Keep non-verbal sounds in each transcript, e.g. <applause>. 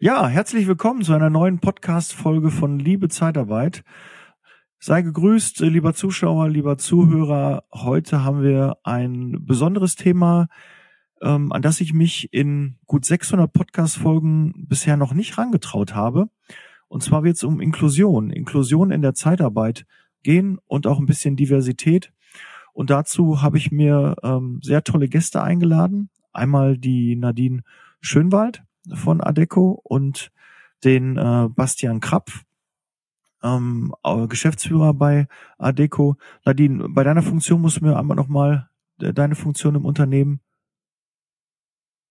Ja, herzlich willkommen zu einer neuen Podcast-Folge von Liebe Zeitarbeit. Sei gegrüßt, lieber Zuschauer, lieber Zuhörer. Heute haben wir ein besonderes Thema, ähm, an das ich mich in gut 600 Podcast-Folgen bisher noch nicht rangetraut habe. Und zwar wird es um Inklusion, Inklusion in der Zeitarbeit gehen und auch ein bisschen Diversität. Und dazu habe ich mir ähm, sehr tolle Gäste eingeladen. Einmal die Nadine Schönwald von Adeco und den äh, Bastian Krapf, ähm, Geschäftsführer bei Adeco. Nadine, bei deiner Funktion musst du mir einmal nochmal äh, deine Funktion im Unternehmen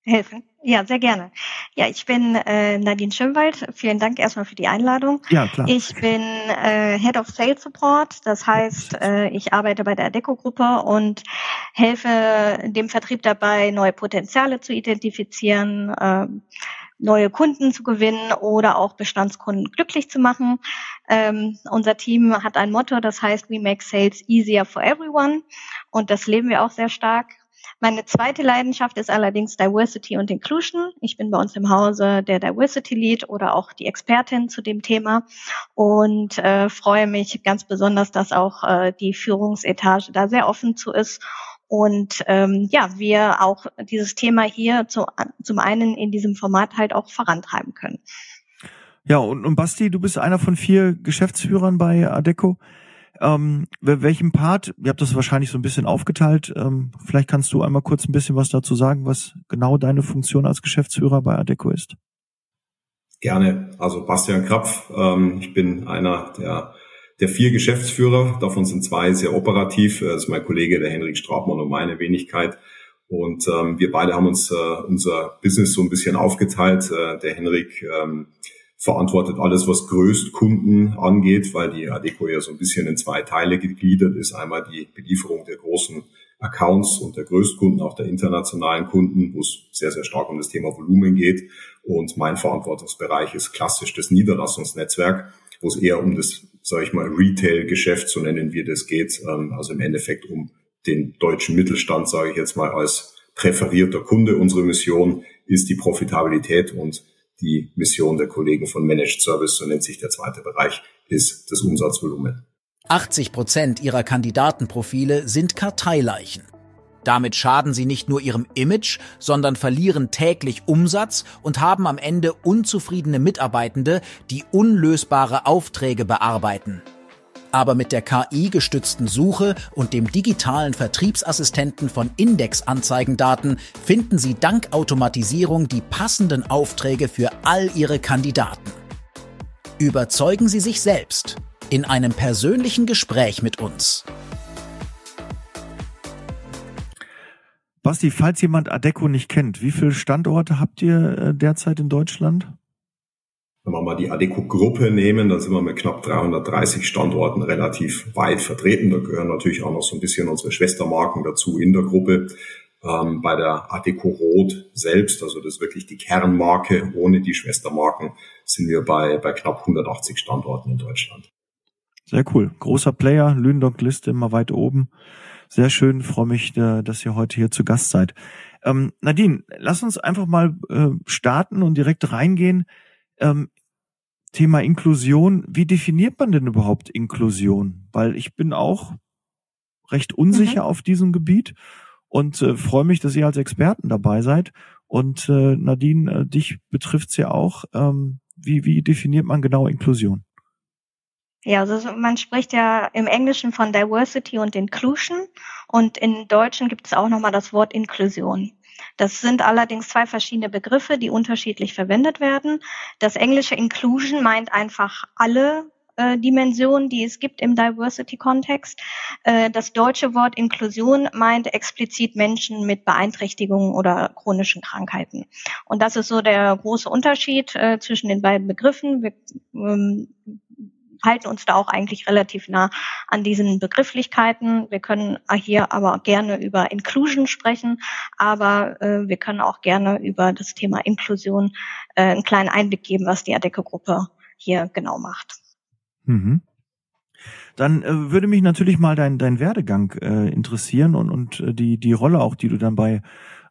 helfen. Ja, sehr gerne. Ja, ich bin äh, Nadine Schönwald. Vielen Dank erstmal für die Einladung. Ja, klar. Ich bin äh, Head of Sales Support. Das heißt, äh, ich arbeite bei der Adeco-Gruppe und helfe dem Vertrieb dabei, neue Potenziale zu identifizieren, äh, neue Kunden zu gewinnen oder auch Bestandskunden glücklich zu machen. Ähm, unser Team hat ein Motto, das heißt, we make sales easier for everyone. Und das leben wir auch sehr stark. Meine zweite Leidenschaft ist allerdings Diversity und Inclusion. Ich bin bei uns im Hause der Diversity Lead oder auch die Expertin zu dem Thema und äh, freue mich ganz besonders, dass auch äh, die Führungsetage da sehr offen zu ist und ähm, ja, wir auch dieses Thema hier zu, zum einen in diesem Format halt auch vorantreiben können. Ja, und, und Basti, du bist einer von vier Geschäftsführern bei Adeco. Ähm, welchen Part, ihr habt das wahrscheinlich so ein bisschen aufgeteilt, ähm, vielleicht kannst du einmal kurz ein bisschen was dazu sagen, was genau deine Funktion als Geschäftsführer bei Adeco ist. Gerne. Also Bastian Krapf, ähm, ich bin einer der, der vier Geschäftsführer, davon sind zwei sehr operativ, das ist mein Kollege, der Henrik Strabmann und meine Wenigkeit. Und ähm, wir beide haben uns äh, unser Business so ein bisschen aufgeteilt. Äh, der Henrik ähm, verantwortet alles, was Größtkunden angeht, weil die Adeco ja so ein bisschen in zwei Teile gegliedert ist. Einmal die Belieferung der großen Accounts und der Größtkunden, auch der internationalen Kunden, wo es sehr, sehr stark um das Thema Volumen geht. Und mein Verantwortungsbereich ist klassisch das Niederlassungsnetzwerk, wo es eher um das, sage ich mal, Retail-Geschäft, so nennen wir das, geht. Ähm, also im Endeffekt um den deutschen Mittelstand, sage ich jetzt mal, als präferierter Kunde. Unsere Mission ist die Profitabilität und die Mission der Kollegen von Managed Service, so nennt sich der zweite Bereich, ist das Umsatzvolumen. 80 Prozent ihrer Kandidatenprofile sind Karteileichen. Damit schaden sie nicht nur ihrem Image, sondern verlieren täglich Umsatz und haben am Ende unzufriedene Mitarbeitende, die unlösbare Aufträge bearbeiten. Aber mit der KI-gestützten Suche und dem digitalen Vertriebsassistenten von Indexanzeigendaten finden Sie dank Automatisierung die passenden Aufträge für all Ihre Kandidaten. Überzeugen Sie sich selbst in einem persönlichen Gespräch mit uns. Basti, falls jemand Adeco nicht kennt, wie viele Standorte habt ihr äh, derzeit in Deutschland? Wenn wir mal die Adeco-Gruppe nehmen, dann sind wir mit knapp 330 Standorten relativ weit vertreten. Da gehören natürlich auch noch so ein bisschen unsere Schwestermarken dazu in der Gruppe. Ähm, bei der Adeco Rot selbst, also das ist wirklich die Kernmarke, ohne die Schwestermarken, sind wir bei, bei knapp 180 Standorten in Deutschland. Sehr cool. Großer Player, Lüneburg-Liste immer weit oben. Sehr schön, freue mich, äh, dass ihr heute hier zu Gast seid. Ähm, Nadine, lass uns einfach mal äh, starten und direkt reingehen. Ähm, Thema Inklusion. Wie definiert man denn überhaupt Inklusion? Weil ich bin auch recht unsicher mhm. auf diesem Gebiet und äh, freue mich, dass ihr als Experten dabei seid. Und äh, Nadine, äh, dich betrifft's ja auch. Ähm, wie, wie definiert man genau Inklusion? Ja, also man spricht ja im Englischen von Diversity und Inclusion und in Deutschen gibt es auch nochmal das Wort Inklusion. Das sind allerdings zwei verschiedene Begriffe, die unterschiedlich verwendet werden. Das englische Inclusion meint einfach alle äh, Dimensionen, die es gibt im Diversity-Kontext. Äh, das deutsche Wort Inklusion meint explizit Menschen mit Beeinträchtigungen oder chronischen Krankheiten. Und das ist so der große Unterschied äh, zwischen den beiden Begriffen. Wir, ähm, halten uns da auch eigentlich relativ nah an diesen Begrifflichkeiten. Wir können hier aber gerne über Inclusion sprechen, aber äh, wir können auch gerne über das Thema Inklusion äh, einen kleinen Einblick geben, was die Adecco-Gruppe hier genau macht. Mhm. Dann äh, würde mich natürlich mal dein, dein Werdegang äh, interessieren und, und äh, die, die Rolle auch, die du dann bei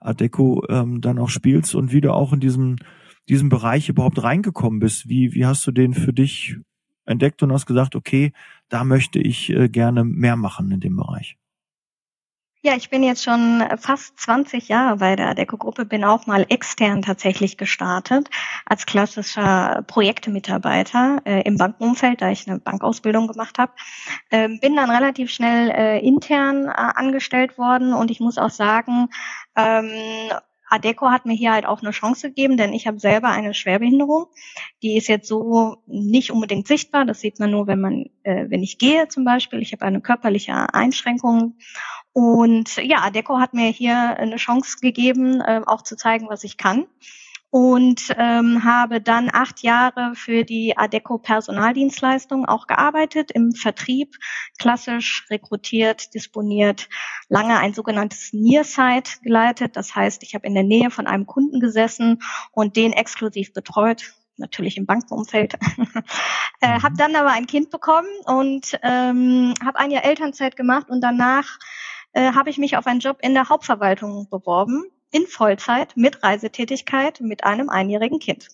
Adeco ähm, dann auch spielst und wie du auch in diesem diesen Bereich überhaupt reingekommen bist. Wie, wie hast du den für dich entdeckt und hast gesagt, okay, da möchte ich äh, gerne mehr machen in dem Bereich? Ja, ich bin jetzt schon fast 20 Jahre bei der Adeco-Gruppe, bin auch mal extern tatsächlich gestartet als klassischer Projektmitarbeiter äh, im Bankenumfeld, da ich eine Bankausbildung gemacht habe. Ähm, bin dann relativ schnell äh, intern äh, angestellt worden und ich muss auch sagen, ähm, Adeco hat mir hier halt auch eine Chance gegeben, denn ich habe selber eine Schwerbehinderung. Die ist jetzt so nicht unbedingt sichtbar. Das sieht man nur, wenn man, äh, wenn ich gehe zum Beispiel. Ich habe eine körperliche Einschränkung und ja, Adeco hat mir hier eine Chance gegeben, äh, auch zu zeigen, was ich kann. Und ähm, habe dann acht Jahre für die Adeco Personaldienstleistung auch gearbeitet, im Vertrieb, klassisch rekrutiert, disponiert, lange ein sogenanntes Near-Site geleitet. Das heißt, ich habe in der Nähe von einem Kunden gesessen und den exklusiv betreut, natürlich im Bankenumfeld. <laughs> äh, habe dann aber ein Kind bekommen und ähm, habe ein Jahr Elternzeit gemacht und danach äh, habe ich mich auf einen Job in der Hauptverwaltung beworben, in Vollzeit, mit Reisetätigkeit, mit einem einjährigen Kind.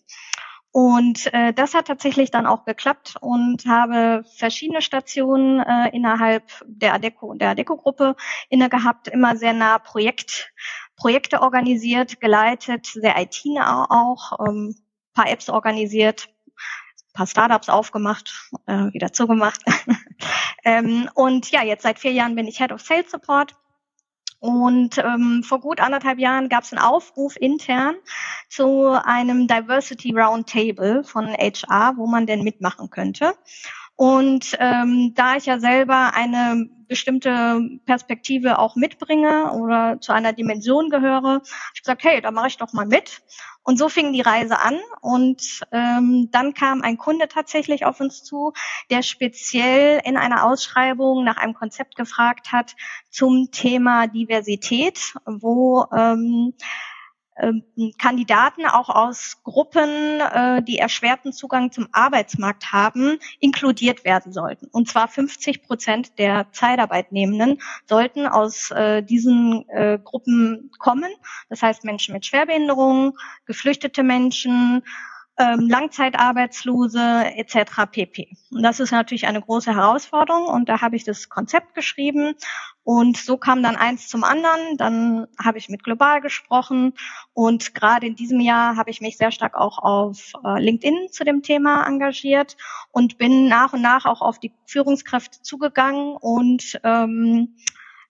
Und äh, das hat tatsächlich dann auch geklappt und habe verschiedene Stationen äh, innerhalb der Adeco der Adeco-Gruppe inne gehabt, immer sehr nah Projekt, Projekte organisiert, geleitet, sehr IT-nah auch, ähm, paar Apps organisiert, paar Startups aufgemacht, äh, wieder zugemacht. <laughs> ähm, und ja, jetzt seit vier Jahren bin ich Head of Sales Support. Und ähm, vor gut anderthalb Jahren gab es einen Aufruf intern zu einem Diversity Roundtable von HR, wo man denn mitmachen könnte. Und ähm, da ich ja selber eine bestimmte Perspektive auch mitbringe oder zu einer Dimension gehöre, ich gesagt, hey, da mache ich doch mal mit. Und so fing die Reise an und ähm, dann kam ein Kunde tatsächlich auf uns zu, der speziell in einer Ausschreibung nach einem Konzept gefragt hat zum Thema Diversität, wo ähm, Kandidaten auch aus Gruppen, äh, die erschwerten Zugang zum Arbeitsmarkt haben, inkludiert werden sollten. Und zwar 50 Prozent der Zeitarbeitnehmenden sollten aus äh, diesen äh, Gruppen kommen. Das heißt Menschen mit Schwerbehinderungen, geflüchtete Menschen, ähm, Langzeitarbeitslose etc. pp. Und das ist natürlich eine große Herausforderung und da habe ich das Konzept geschrieben und so kam dann eins zum anderen. Dann habe ich mit Global gesprochen und gerade in diesem Jahr habe ich mich sehr stark auch auf äh, LinkedIn zu dem Thema engagiert und bin nach und nach auch auf die Führungskräfte zugegangen und ähm,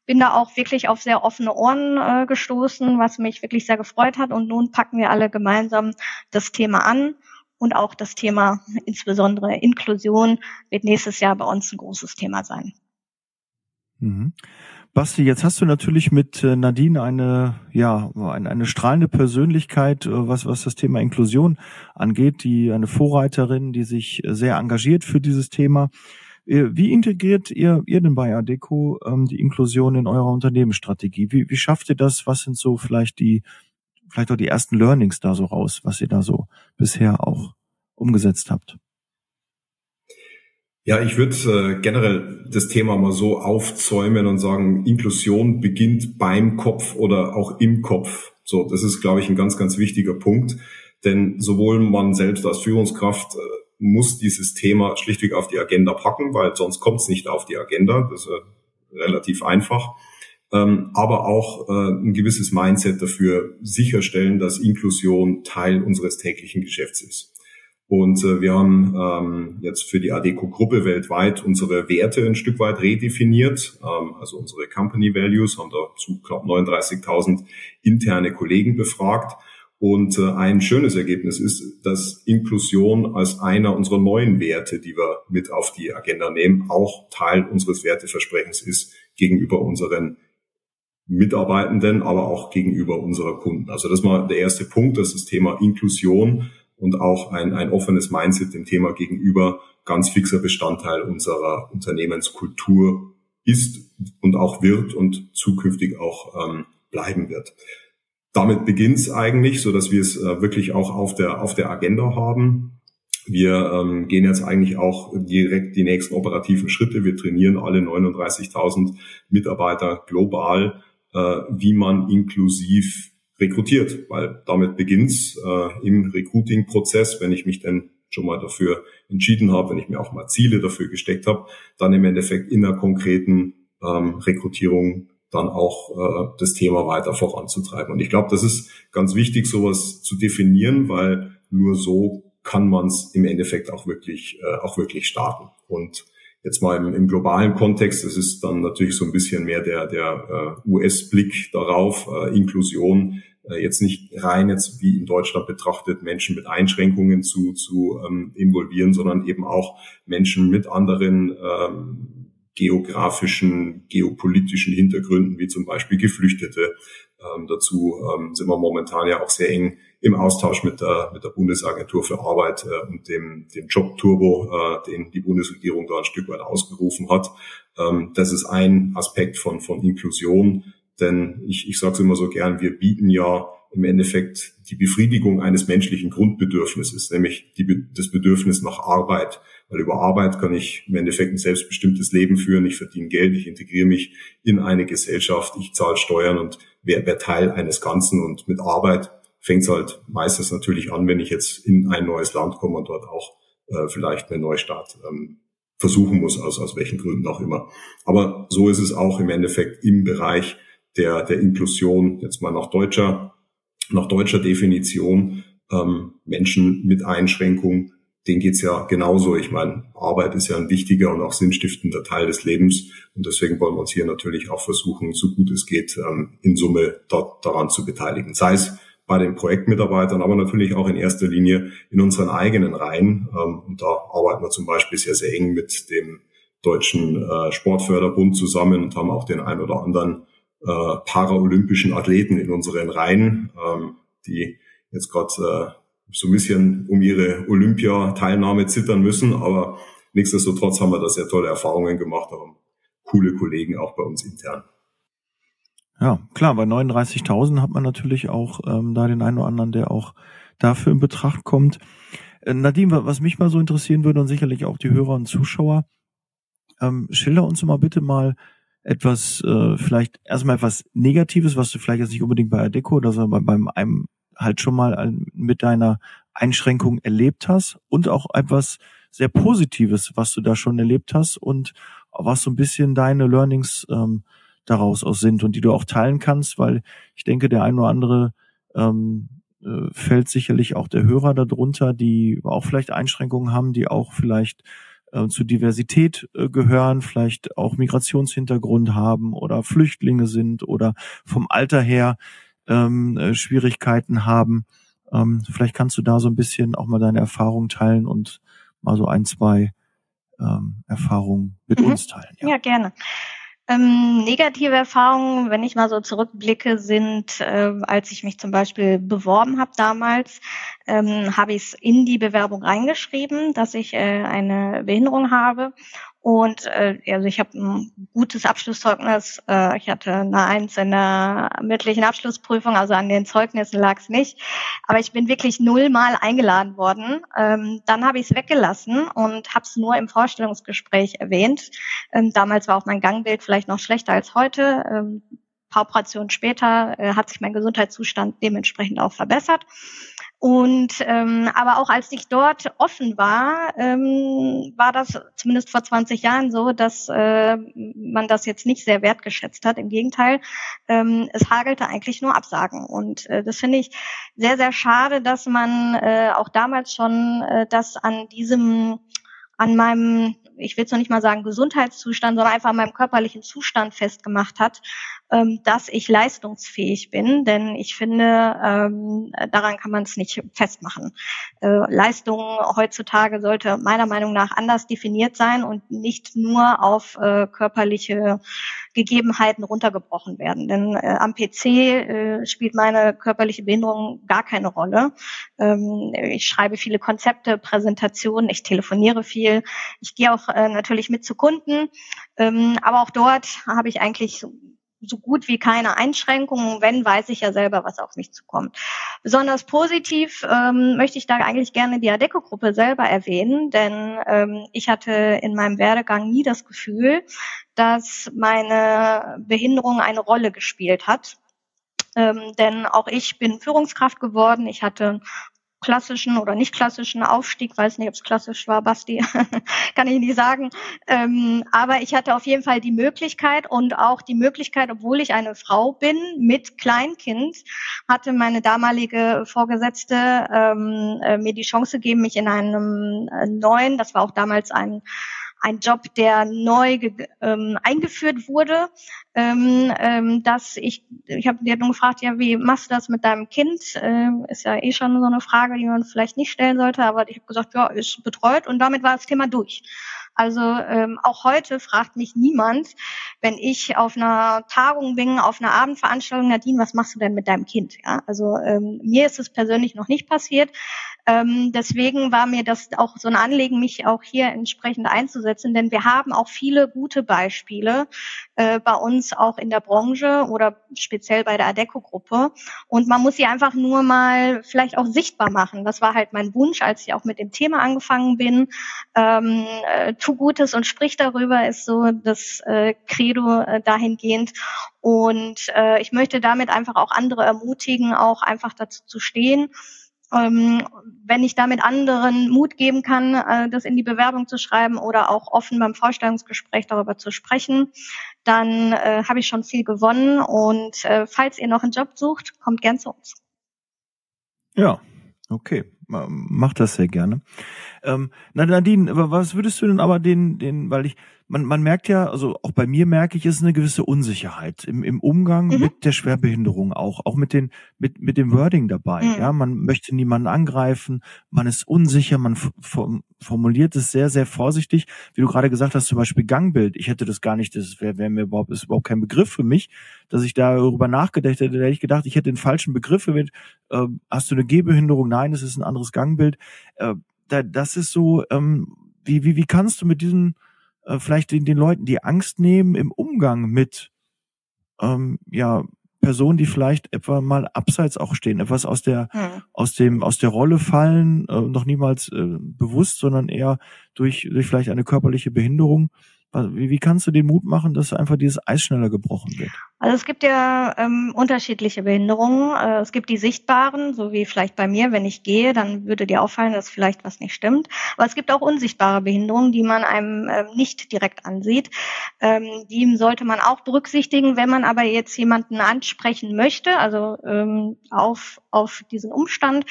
bin da auch wirklich auf sehr offene Ohren äh, gestoßen, was mich wirklich sehr gefreut hat. Und nun packen wir alle gemeinsam das Thema an. Und auch das Thema, insbesondere Inklusion, wird nächstes Jahr bei uns ein großes Thema sein. Mhm. Basti, jetzt hast du natürlich mit äh, Nadine eine, ja, eine, eine strahlende Persönlichkeit, äh, was, was das Thema Inklusion angeht, die eine Vorreiterin, die sich sehr engagiert für dieses Thema. Wie integriert ihr, ihr denn bei Adeco ähm, die Inklusion in eurer Unternehmensstrategie? Wie, wie schafft ihr das? Was sind so vielleicht die, vielleicht auch die ersten Learnings da so raus, was ihr da so bisher auch umgesetzt habt? Ja, ich würde äh, generell das Thema mal so aufzäumen und sagen, Inklusion beginnt beim Kopf oder auch im Kopf. So, das ist, glaube ich, ein ganz, ganz wichtiger Punkt. Denn sowohl man selbst als Führungskraft äh, muss dieses Thema schlichtweg auf die Agenda packen, weil sonst kommt es nicht auf die Agenda. Das ist äh, relativ einfach. Ähm, aber auch äh, ein gewisses Mindset dafür sicherstellen, dass Inklusion Teil unseres täglichen Geschäfts ist. Und äh, wir haben ähm, jetzt für die Adeco-Gruppe weltweit unsere Werte ein Stück weit redefiniert. Ähm, also unsere Company Values haben dazu knapp 39.000 interne Kollegen befragt und äh, ein schönes Ergebnis ist, dass Inklusion als einer unserer neuen Werte, die wir mit auf die Agenda nehmen, auch Teil unseres Werteversprechens ist gegenüber unseren Mitarbeitenden, aber auch gegenüber unserer Kunden. Also das mal der erste Punkt, dass das Thema Inklusion und auch ein, ein offenes Mindset dem Thema gegenüber ganz fixer Bestandteil unserer Unternehmenskultur ist und auch wird und zukünftig auch ähm, bleiben wird damit beginnt es eigentlich, so dass wir es äh, wirklich auch auf der, auf der Agenda haben. Wir ähm, gehen jetzt eigentlich auch direkt die nächsten operativen Schritte. Wir trainieren alle 39.000 Mitarbeiter global, äh, wie man inklusiv rekrutiert, weil damit beginnt's äh, im Recruiting-Prozess, wenn ich mich denn schon mal dafür entschieden habe, wenn ich mir auch mal Ziele dafür gesteckt habe, dann im Endeffekt in der konkreten ähm, Rekrutierung dann auch äh, das Thema weiter voranzutreiben. Und ich glaube, das ist ganz wichtig, sowas zu definieren, weil nur so kann man es im Endeffekt auch wirklich, äh, auch wirklich starten. Und jetzt mal im, im globalen Kontext, das ist dann natürlich so ein bisschen mehr der, der äh, US-Blick darauf, äh, Inklusion, äh, jetzt nicht rein jetzt wie in Deutschland betrachtet, Menschen mit Einschränkungen zu, zu ähm, involvieren, sondern eben auch Menschen mit anderen ähm, geografischen, geopolitischen Hintergründen, wie zum Beispiel Geflüchtete. Ähm, dazu ähm, sind wir momentan ja auch sehr eng im Austausch mit der, mit der Bundesagentur für Arbeit äh, und dem, dem Job-Turbo, äh, den die Bundesregierung da ein Stück weit ausgerufen hat. Ähm, das ist ein Aspekt von, von Inklusion, denn ich, ich sage es immer so gern, wir bieten ja im Endeffekt die Befriedigung eines menschlichen Grundbedürfnisses, nämlich die, das Bedürfnis nach Arbeit. Weil über Arbeit kann ich im Endeffekt ein selbstbestimmtes Leben führen, ich verdiene Geld, ich integriere mich in eine Gesellschaft, ich zahle Steuern und wäre wär Teil eines Ganzen. Und mit Arbeit fängt es halt meistens natürlich an, wenn ich jetzt in ein neues Land komme und dort auch äh, vielleicht einen Neustart ähm, versuchen muss, aus, aus welchen Gründen auch immer. Aber so ist es auch im Endeffekt im Bereich der, der Inklusion, jetzt mal nach deutscher, nach deutscher Definition, ähm, Menschen mit Einschränkung denen geht's ja genauso. Ich meine, Arbeit ist ja ein wichtiger und auch sinnstiftender Teil des Lebens. Und deswegen wollen wir uns hier natürlich auch versuchen, so gut es geht, ähm, in Summe dort daran zu beteiligen. Sei es bei den Projektmitarbeitern, aber natürlich auch in erster Linie in unseren eigenen Reihen. Ähm, und da arbeiten wir zum Beispiel sehr, sehr eng mit dem Deutschen äh, Sportförderbund zusammen und haben auch den ein oder anderen äh, paralympischen Athleten in unseren Reihen, ähm, die jetzt gerade äh, so ein bisschen um ihre Olympia-Teilnahme zittern müssen, aber nichtsdestotrotz haben wir da sehr tolle Erfahrungen gemacht, haben coole Kollegen auch bei uns intern. Ja, klar, bei 39.000 hat man natürlich auch ähm, da den einen oder anderen, der auch dafür in Betracht kommt. Äh, Nadine, was mich mal so interessieren würde und sicherlich auch die Hörer und Zuschauer, ähm, schilder uns mal bitte mal etwas, äh, vielleicht erstmal etwas Negatives, was du vielleicht jetzt nicht unbedingt bei Adeco oder so bei, beim einem halt schon mal mit deiner Einschränkung erlebt hast und auch etwas sehr Positives, was du da schon erlebt hast und was so ein bisschen deine Learnings ähm, daraus aus sind und die du auch teilen kannst, weil ich denke, der ein oder andere ähm, äh, fällt sicherlich auch der Hörer darunter, die auch vielleicht Einschränkungen haben, die auch vielleicht äh, zu Diversität äh, gehören, vielleicht auch Migrationshintergrund haben oder Flüchtlinge sind oder vom Alter her ähm, äh, Schwierigkeiten haben. Ähm, vielleicht kannst du da so ein bisschen auch mal deine Erfahrungen teilen und mal so ein, zwei ähm, Erfahrungen mit mhm. uns teilen. Ja, ja gerne. Ähm, negative Erfahrungen, wenn ich mal so zurückblicke, sind, äh, als ich mich zum Beispiel beworben habe damals, ähm, habe ich es in die Bewerbung reingeschrieben, dass ich äh, eine Behinderung habe und äh, also ich habe ein gutes Abschlusszeugnis. Äh, ich hatte eine Eins in der mündlichen Abschlussprüfung, also an den Zeugnissen lag es nicht. Aber ich bin wirklich nullmal eingeladen worden. Ähm, dann habe ich es weggelassen und habe es nur im Vorstellungsgespräch erwähnt. Ähm, damals war auch mein Gangbild vielleicht noch schlechter als heute. Ähm, paar Operationen später äh, hat sich mein Gesundheitszustand dementsprechend auch verbessert. Und ähm, aber auch als ich dort offen war, ähm, war das zumindest vor 20 Jahren so, dass äh, man das jetzt nicht sehr wertgeschätzt hat. Im Gegenteil, ähm, es hagelte eigentlich nur Absagen. Und äh, das finde ich sehr, sehr schade, dass man äh, auch damals schon äh, das an diesem, an meinem ich will es noch nicht mal sagen Gesundheitszustand, sondern einfach an meinem körperlichen Zustand festgemacht hat, ähm, dass ich leistungsfähig bin, denn ich finde, ähm, daran kann man es nicht festmachen. Äh, Leistung heutzutage sollte meiner Meinung nach anders definiert sein und nicht nur auf äh, körperliche Gegebenheiten runtergebrochen werden. Denn äh, am PC äh, spielt meine körperliche Behinderung gar keine Rolle. Ähm, ich schreibe viele Konzepte, Präsentationen, ich telefoniere viel, ich gehe auch äh, natürlich mit zu Kunden, ähm, aber auch dort habe ich eigentlich so gut wie keine Einschränkungen. Wenn, weiß ich ja selber, was auf mich zukommt. Besonders positiv ähm, möchte ich da eigentlich gerne die Adeco-Gruppe selber erwähnen, denn ähm, ich hatte in meinem Werdegang nie das Gefühl, dass meine Behinderung eine Rolle gespielt hat Ähm, denn auch ich bin Führungskraft geworden. Ich hatte klassischen oder nicht klassischen Aufstieg, weiß nicht, ob es klassisch war, Basti, <laughs> kann ich nicht sagen. Ähm, aber ich hatte auf jeden Fall die Möglichkeit und auch die Möglichkeit, obwohl ich eine Frau bin mit Kleinkind, hatte meine damalige Vorgesetzte ähm, äh, mir die Chance gegeben, mich in einem äh, neuen, das war auch damals ein ein Job, der neu ähm, eingeführt wurde, ähm, ähm, dass ich, ich habe dir nur gefragt, ja, wie machst du das mit deinem Kind? Ähm, ist ja eh schon so eine Frage, die man vielleicht nicht stellen sollte, aber ich habe gesagt, ja, ist betreut und damit war das Thema durch. Also ähm, auch heute fragt mich niemand, wenn ich auf einer Tagung bin, auf einer Abendveranstaltung, Nadine, was machst du denn mit deinem Kind? Ja, also ähm, mir ist es persönlich noch nicht passiert. Ähm, deswegen war mir das auch so ein Anliegen, mich auch hier entsprechend einzusetzen, denn wir haben auch viele gute Beispiele äh, bei uns auch in der Branche oder speziell bei der Adeco-Gruppe. Und man muss sie einfach nur mal vielleicht auch sichtbar machen. Das war halt mein Wunsch, als ich auch mit dem Thema angefangen bin. Ähm, äh, tu Gutes und sprich darüber ist so das äh, Credo äh, dahingehend. Und äh, ich möchte damit einfach auch andere ermutigen, auch einfach dazu zu stehen ähm, wenn ich damit anderen Mut geben kann, äh, das in die Bewerbung zu schreiben oder auch offen beim Vorstellungsgespräch darüber zu sprechen, dann äh, habe ich schon viel gewonnen. Und äh, falls ihr noch einen Job sucht, kommt gern zu uns. Ja, okay. Macht das sehr gerne. Ähm, Nadine, was würdest du denn aber den, den, weil ich, man, man merkt ja, also auch bei mir merke ich, es ist eine gewisse Unsicherheit im, im Umgang mhm. mit der Schwerbehinderung auch, auch mit den, mit, mit dem Wording dabei. Mhm. Ja, man möchte niemanden angreifen, man ist unsicher, man formuliert es sehr, sehr vorsichtig. Wie du gerade gesagt hast, zum Beispiel Gangbild. Ich hätte das gar nicht, das wäre wär mir überhaupt, ist überhaupt kein Begriff für mich, dass ich darüber nachgedacht hätte. Da hätte ich gedacht, ich hätte den falschen Begriff. Mit, äh, hast du eine Gehbehinderung? Nein, es ist ein anderes Gangbild. Äh, da, das ist so, ähm, wie, wie, wie kannst du mit diesem äh, vielleicht den, den Leuten die Angst nehmen im Umgang mit ähm, ja Personen, die vielleicht etwa mal abseits auch stehen, etwas aus der hm. aus dem aus der Rolle fallen, äh, noch niemals äh, bewusst, sondern eher durch durch vielleicht eine körperliche Behinderung. Wie, wie kannst du den Mut machen, dass einfach dieses Eis schneller gebrochen wird? Also es gibt ja ähm, unterschiedliche Behinderungen. Äh, es gibt die sichtbaren, so wie vielleicht bei mir, wenn ich gehe, dann würde dir auffallen, dass vielleicht was nicht stimmt. Aber es gibt auch unsichtbare Behinderungen, die man einem ähm, nicht direkt ansieht. Ähm, die sollte man auch berücksichtigen. Wenn man aber jetzt jemanden ansprechen möchte, also ähm, auf, auf diesen Umstand,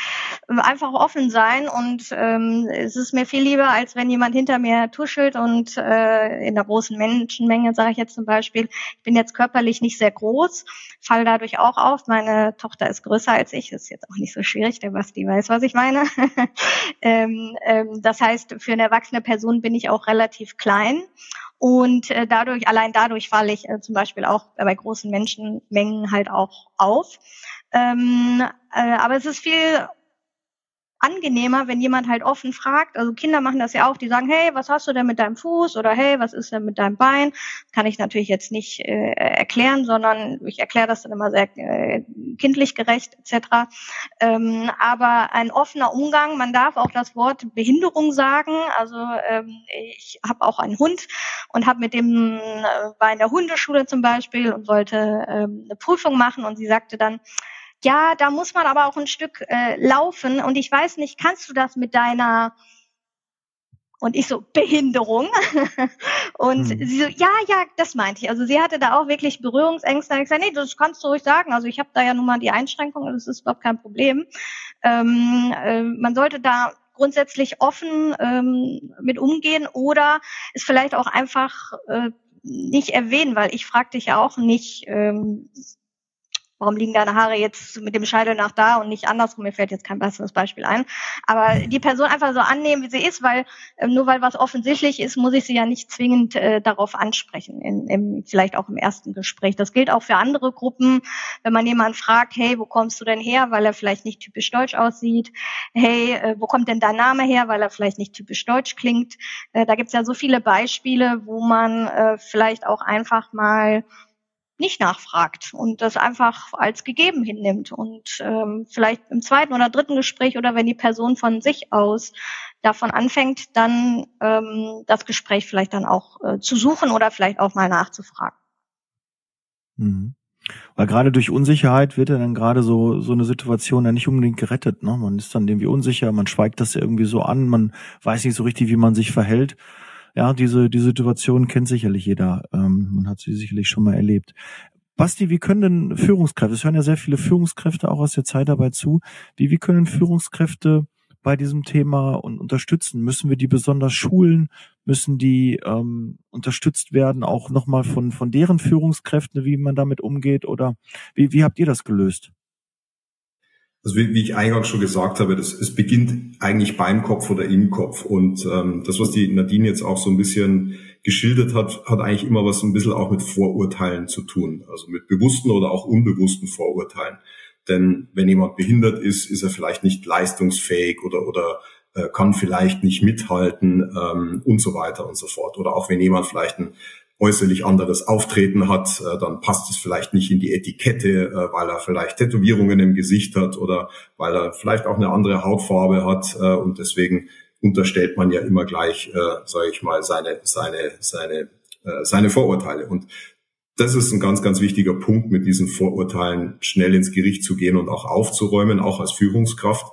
einfach offen sein. Und ähm, es ist mir viel lieber, als wenn jemand hinter mir tuschelt und äh, in der großen Menschenmenge, sage ich jetzt zum Beispiel, ich bin jetzt körperlich nicht sehr groß, fall dadurch auch auf. Meine Tochter ist größer als ich, ist jetzt auch nicht so schwierig, der Basti weiß, was ich meine. <laughs> ähm, ähm, das heißt, für eine erwachsene Person bin ich auch relativ klein. Und äh, dadurch, allein dadurch falle ich äh, zum Beispiel auch bei großen Menschenmengen halt auch auf. Ähm, äh, aber es ist viel angenehmer, wenn jemand halt offen fragt. Also Kinder machen das ja auch, die sagen, hey, was hast du denn mit deinem Fuß oder hey, was ist denn mit deinem Bein? Kann ich natürlich jetzt nicht äh, erklären, sondern ich erkläre das dann immer sehr äh, kindlich gerecht etc. Ähm, aber ein offener Umgang, man darf auch das Wort Behinderung sagen. Also ähm, ich habe auch einen Hund und habe mit dem äh, war in der Hundeschule zum Beispiel und wollte ähm, eine Prüfung machen und sie sagte dann ja, da muss man aber auch ein Stück äh, laufen und ich weiß nicht, kannst du das mit deiner und ich so, Behinderung. <laughs> und hm. sie so, ja, ja, das meinte ich. Also sie hatte da auch wirklich Berührungsängste. Ich gesagt, nee, das kannst du ruhig sagen. Also ich habe da ja nun mal die Einschränkung, das ist überhaupt kein Problem. Ähm, äh, man sollte da grundsätzlich offen ähm, mit umgehen oder es vielleicht auch einfach äh, nicht erwähnen, weil ich frag dich ja auch nicht, ähm, warum liegen deine Haare jetzt mit dem Scheitel nach da und nicht andersrum? Mir fällt jetzt kein besseres Beispiel ein. Aber die Person einfach so annehmen, wie sie ist, weil äh, nur weil was offensichtlich ist, muss ich sie ja nicht zwingend äh, darauf ansprechen, in, im, vielleicht auch im ersten Gespräch. Das gilt auch für andere Gruppen. Wenn man jemanden fragt, hey, wo kommst du denn her, weil er vielleicht nicht typisch deutsch aussieht? Hey, äh, wo kommt denn dein Name her, weil er vielleicht nicht typisch deutsch klingt? Äh, da gibt's ja so viele Beispiele, wo man äh, vielleicht auch einfach mal nicht nachfragt und das einfach als gegeben hinnimmt und ähm, vielleicht im zweiten oder dritten Gespräch oder wenn die Person von sich aus davon anfängt, dann ähm, das Gespräch vielleicht dann auch äh, zu suchen oder vielleicht auch mal nachzufragen. Mhm. Weil gerade durch Unsicherheit wird ja dann gerade so, so eine Situation ja nicht unbedingt gerettet. Ne? Man ist dann irgendwie unsicher, man schweigt das irgendwie so an, man weiß nicht so richtig, wie man sich verhält. Ja, diese, die Situation kennt sicherlich jeder. Ähm, man hat sie sicherlich schon mal erlebt. Basti, wie können denn Führungskräfte, es hören ja sehr viele Führungskräfte auch aus der Zeit dabei zu, wie, wie können Führungskräfte bei diesem Thema und unterstützen? Müssen wir die besonders schulen? Müssen die ähm, unterstützt werden, auch nochmal von, von deren Führungskräften, wie man damit umgeht? Oder wie, wie habt ihr das gelöst? Also wie, wie ich eingangs schon gesagt habe, das, es beginnt eigentlich beim Kopf oder im Kopf. Und ähm, das, was die Nadine jetzt auch so ein bisschen geschildert hat, hat eigentlich immer was ein bisschen auch mit Vorurteilen zu tun. Also mit bewussten oder auch unbewussten Vorurteilen. Denn wenn jemand behindert ist, ist er vielleicht nicht leistungsfähig oder, oder äh, kann vielleicht nicht mithalten ähm, und so weiter und so fort. Oder auch wenn jemand vielleicht ein äußerlich anderes Auftreten hat, äh, dann passt es vielleicht nicht in die Etikette, äh, weil er vielleicht Tätowierungen im Gesicht hat oder weil er vielleicht auch eine andere Hautfarbe hat äh, und deswegen unterstellt man ja immer gleich, äh, sage ich mal, seine seine seine seine Vorurteile und das ist ein ganz, ganz wichtiger Punkt, mit diesen Vorurteilen schnell ins Gericht zu gehen und auch aufzuräumen, auch als Führungskraft.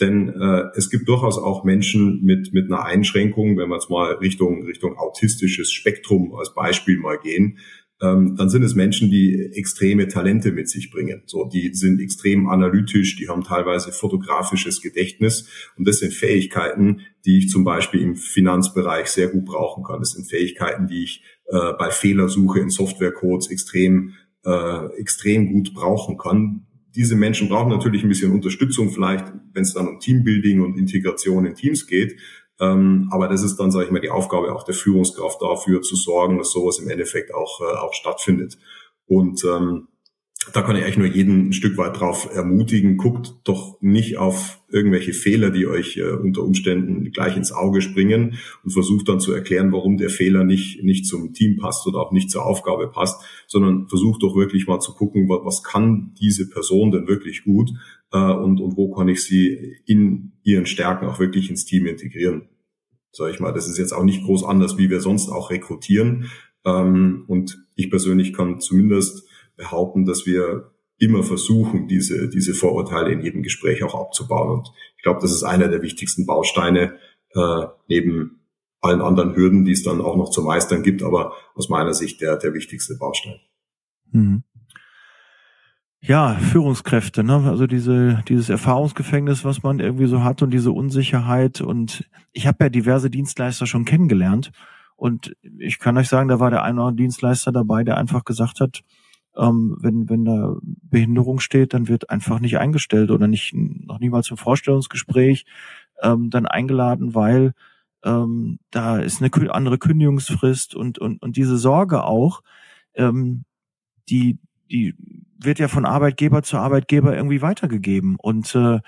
Denn äh, es gibt durchaus auch Menschen mit, mit einer Einschränkung, wenn wir jetzt mal Richtung, Richtung autistisches Spektrum als Beispiel mal gehen, ähm, dann sind es Menschen, die extreme Talente mit sich bringen. So, die sind extrem analytisch, die haben teilweise fotografisches Gedächtnis und das sind Fähigkeiten, die ich zum Beispiel im Finanzbereich sehr gut brauchen kann. Das sind Fähigkeiten, die ich äh, bei Fehlersuche in Softwarecodes extrem äh, extrem gut brauchen kann. Diese Menschen brauchen natürlich ein bisschen Unterstützung, vielleicht, wenn es dann um Teambuilding und Integration in Teams geht. Ähm, aber das ist dann, sage ich mal, die Aufgabe auch der Führungskraft dafür zu sorgen, dass sowas im Endeffekt auch, äh, auch stattfindet. Und ähm, da kann ich eigentlich nur jeden ein Stück weit drauf ermutigen, guckt doch nicht auf irgendwelche Fehler, die euch äh, unter Umständen gleich ins Auge springen und versucht dann zu erklären, warum der Fehler nicht, nicht zum Team passt oder auch nicht zur Aufgabe passt, sondern versucht doch wirklich mal zu gucken, was, was kann diese Person denn wirklich gut äh, und, und wo kann ich sie in ihren Stärken auch wirklich ins Team integrieren. Sag ich mal, das ist jetzt auch nicht groß anders, wie wir sonst auch rekrutieren. Ähm, und ich persönlich kann zumindest behaupten, dass wir immer versuchen, diese, diese Vorurteile in jedem Gespräch auch abzubauen. Und ich glaube, das ist einer der wichtigsten Bausteine äh, neben allen anderen Hürden, die es dann auch noch zu meistern gibt, aber aus meiner Sicht der, der wichtigste Baustein. Mhm. Ja, Führungskräfte, ne? Also diese, dieses Erfahrungsgefängnis, was man irgendwie so hat und diese Unsicherheit. Und ich habe ja diverse Dienstleister schon kennengelernt. Und ich kann euch sagen, da war der eine oder andere Dienstleister dabei, der einfach gesagt hat, ähm, wenn, wenn da Behinderung steht, dann wird einfach nicht eingestellt oder nicht, noch niemals zum Vorstellungsgespräch ähm, dann eingeladen, weil ähm, da ist eine andere Kündigungsfrist und, und, und diese Sorge auch, ähm, die, die wird ja von Arbeitgeber zu Arbeitgeber irgendwie weitergegeben. Und äh,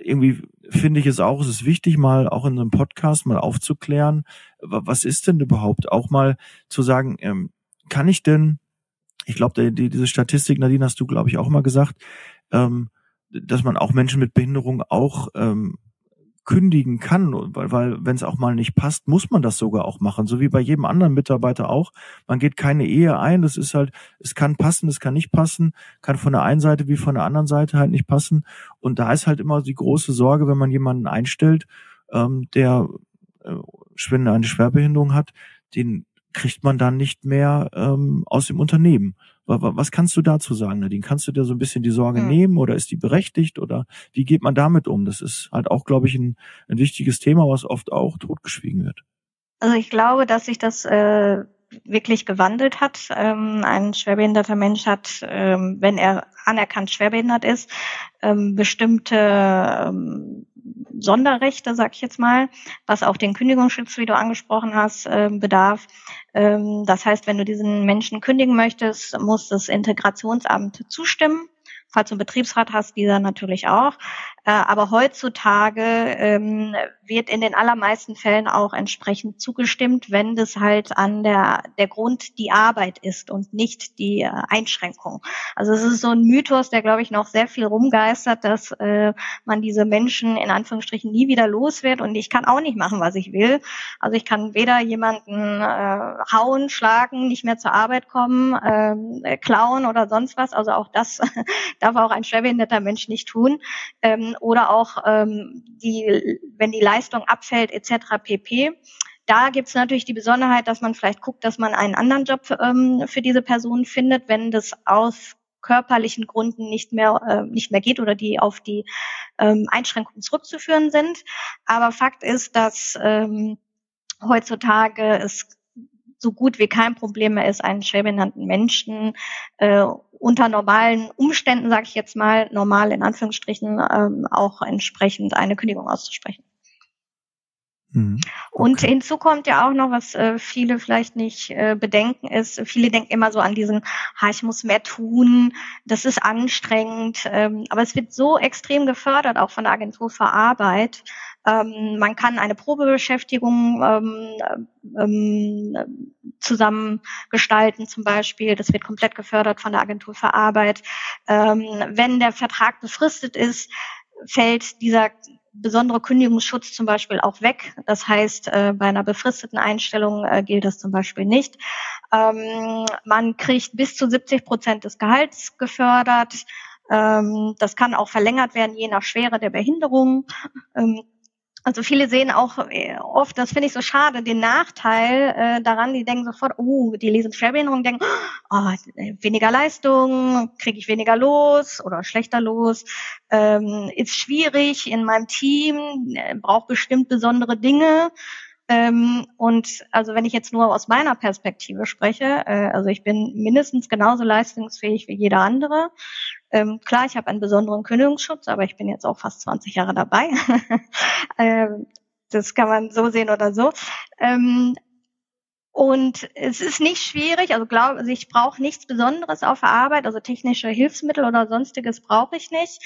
irgendwie finde ich es auch, es ist wichtig, mal auch in einem Podcast mal aufzuklären, was ist denn überhaupt auch mal zu sagen, ähm, kann ich denn ich glaube, die, diese Statistik, Nadine, hast du, glaube ich, auch mal gesagt, ähm, dass man auch Menschen mit Behinderung auch ähm, kündigen kann, weil, weil wenn es auch mal nicht passt, muss man das sogar auch machen, so wie bei jedem anderen Mitarbeiter auch. Man geht keine Ehe ein, das ist halt, es kann passen, es kann nicht passen, kann von der einen Seite wie von der anderen Seite halt nicht passen. Und da ist halt immer die große Sorge, wenn man jemanden einstellt, ähm, der äh, eine Schwerbehinderung hat, den kriegt man dann nicht mehr ähm, aus dem Unternehmen. Was kannst du dazu sagen, Nadine? Kannst du dir so ein bisschen die Sorge mhm. nehmen oder ist die berechtigt oder wie geht man damit um? Das ist halt auch, glaube ich, ein, ein wichtiges Thema, was oft auch totgeschwiegen wird. Also ich glaube, dass sich das äh, wirklich gewandelt hat. Ähm, ein schwerbehinderter Mensch hat, ähm, wenn er anerkannt schwerbehindert ist, ähm, bestimmte ähm, Sonderrechte, sag ich jetzt mal, was auch den Kündigungsschutz, wie du angesprochen hast, äh, bedarf. Ähm, das heißt, wenn du diesen Menschen kündigen möchtest, muss das Integrationsamt zustimmen. Falls du einen Betriebsrat hast, dieser natürlich auch. Äh, aber heutzutage ähm, wird in den allermeisten Fällen auch entsprechend zugestimmt, wenn das halt an der, der Grund die Arbeit ist und nicht die äh, Einschränkung. Also es ist so ein Mythos, der glaube ich noch sehr viel rumgeistert, dass äh, man diese Menschen in Anführungsstrichen nie wieder los wird und ich kann auch nicht machen, was ich will. Also ich kann weder jemanden äh, hauen, schlagen, nicht mehr zur Arbeit kommen, äh, klauen oder sonst was. Also auch das <laughs> darf auch ein schwerbehinderter Mensch nicht tun. Ähm, oder auch ähm, die, wenn die Leistung abfällt etc. pp. Da gibt es natürlich die Besonderheit, dass man vielleicht guckt, dass man einen anderen Job ähm, für diese Person findet, wenn das aus körperlichen Gründen nicht mehr äh, nicht mehr geht oder die auf die ähm, Einschränkungen zurückzuführen sind. Aber Fakt ist, dass ähm, heutzutage es so gut wie kein Problem mehr ist, einen schwerbehinderten Menschen äh, unter normalen Umständen, sage ich jetzt mal, normal in Anführungsstrichen, ähm, auch entsprechend eine Kündigung auszusprechen. Mhm. Okay. Und hinzu kommt ja auch noch, was äh, viele vielleicht nicht äh, bedenken, ist, viele denken immer so an diesen, ha, ich muss mehr tun, das ist anstrengend, ähm, aber es wird so extrem gefördert, auch von der Agentur für Arbeit. Ähm, man kann eine Probebeschäftigung ähm, ähm, zusammen gestalten zum Beispiel. Das wird komplett gefördert von der Agentur für Arbeit. Ähm, wenn der Vertrag befristet ist, fällt dieser besondere Kündigungsschutz zum Beispiel auch weg. Das heißt, äh, bei einer befristeten Einstellung äh, gilt das zum Beispiel nicht. Ähm, man kriegt bis zu 70 Prozent des Gehalts gefördert. Ähm, das kann auch verlängert werden, je nach Schwere der Behinderung. Ähm, also viele sehen auch äh, oft, das finde ich so schade, den Nachteil äh, daran, die denken sofort, oh, die lesen Schwerbehinderung, denken, oh, weniger Leistung, kriege ich weniger los oder schlechter los, ähm, ist schwierig in meinem Team, äh, braucht bestimmt besondere Dinge. Ähm, und also wenn ich jetzt nur aus meiner Perspektive spreche, äh, also ich bin mindestens genauso leistungsfähig wie jeder andere. Ähm, klar, ich habe einen besonderen Kündigungsschutz, aber ich bin jetzt auch fast 20 Jahre dabei. <laughs> ähm, das kann man so sehen oder so. Ähm, und es ist nicht schwierig, also glaube also ich brauche nichts Besonderes auf der Arbeit, also technische Hilfsmittel oder sonstiges brauche ich nicht.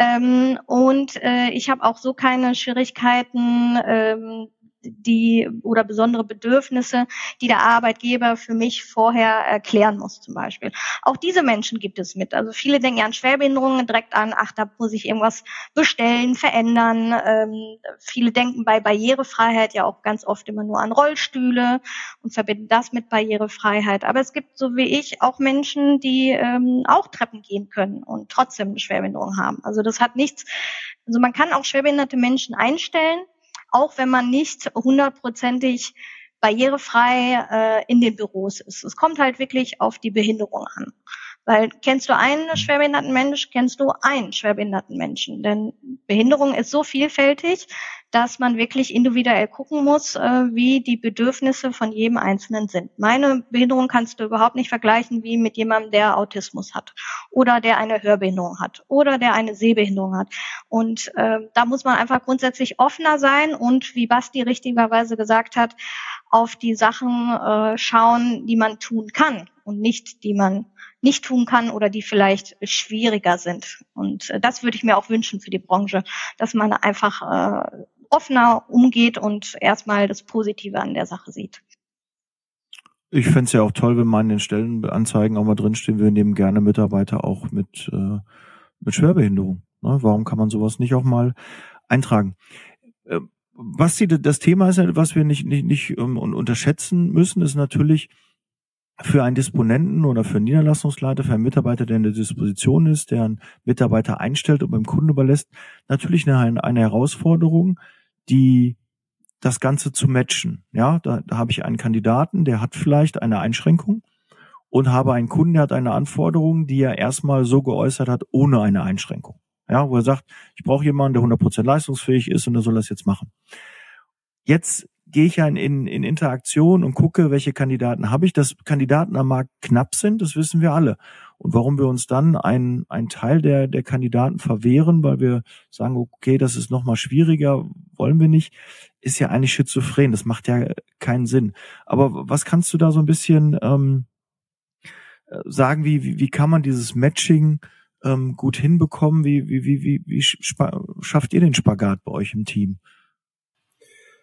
Ähm, und äh, ich habe auch so keine Schwierigkeiten, ähm, die oder besondere Bedürfnisse, die der Arbeitgeber für mich vorher erklären muss, zum Beispiel. Auch diese Menschen gibt es mit. Also viele denken ja an Schwerbehinderungen direkt an, ach, da muss ich irgendwas bestellen, verändern. Ähm, viele denken bei Barrierefreiheit ja auch ganz oft immer nur an Rollstühle und verbinden das mit Barrierefreiheit. Aber es gibt, so wie ich, auch Menschen, die ähm, auch Treppen gehen können und trotzdem eine Schwerbehinderung haben. Also das hat nichts, also man kann auch schwerbehinderte Menschen einstellen, auch wenn man nicht hundertprozentig barrierefrei äh, in den Büros ist. Es kommt halt wirklich auf die Behinderung an. Weil kennst du einen schwerbehinderten Mensch, kennst du einen schwerbehinderten Menschen. Denn Behinderung ist so vielfältig, dass man wirklich individuell gucken muss, äh, wie die Bedürfnisse von jedem Einzelnen sind. Meine Behinderung kannst du überhaupt nicht vergleichen wie mit jemandem, der Autismus hat oder der eine Hörbehinderung hat oder der eine Sehbehinderung hat. Und äh, da muss man einfach grundsätzlich offener sein und, wie Basti richtigerweise gesagt hat, auf die Sachen äh, schauen, die man tun kann und nicht die man nicht tun kann oder die vielleicht schwieriger sind. Und äh, das würde ich mir auch wünschen für die Branche, dass man einfach äh, offener umgeht und erstmal das Positive an der Sache sieht. Ich fände es ja auch toll, wenn man in den Stellenanzeigen auch mal drinstehen, wir nehmen gerne Mitarbeiter auch mit, äh, mit Schwerbehinderung. Ne? Warum kann man sowas nicht auch mal eintragen? Was die, das Thema ist, was wir nicht, nicht, nicht um, unterschätzen müssen, ist natürlich, für einen Disponenten oder für einen Niederlassungsleiter, für einen Mitarbeiter, der in der Disposition ist, der einen Mitarbeiter einstellt und beim Kunden überlässt, natürlich eine, eine Herausforderung, die das Ganze zu matchen. Ja, da, da habe ich einen Kandidaten, der hat vielleicht eine Einschränkung und habe einen Kunden, der hat eine Anforderung, die er erstmal so geäußert hat, ohne eine Einschränkung. Ja, wo er sagt, ich brauche jemanden, der 100% leistungsfähig ist und der soll das jetzt machen. Jetzt gehe ich ja in, in, in Interaktion und gucke, welche Kandidaten habe ich. Dass Kandidaten am Markt knapp sind, das wissen wir alle. Und warum wir uns dann einen, einen Teil der, der Kandidaten verwehren, weil wir sagen, okay, das ist nochmal schwieriger, wollen wir nicht, ist ja eigentlich schizophren. Das macht ja keinen Sinn. Aber was kannst du da so ein bisschen ähm, sagen, wie, wie, wie kann man dieses Matching ähm, gut hinbekommen? Wie, wie, wie, wie, wie schafft ihr den Spagat bei euch im Team?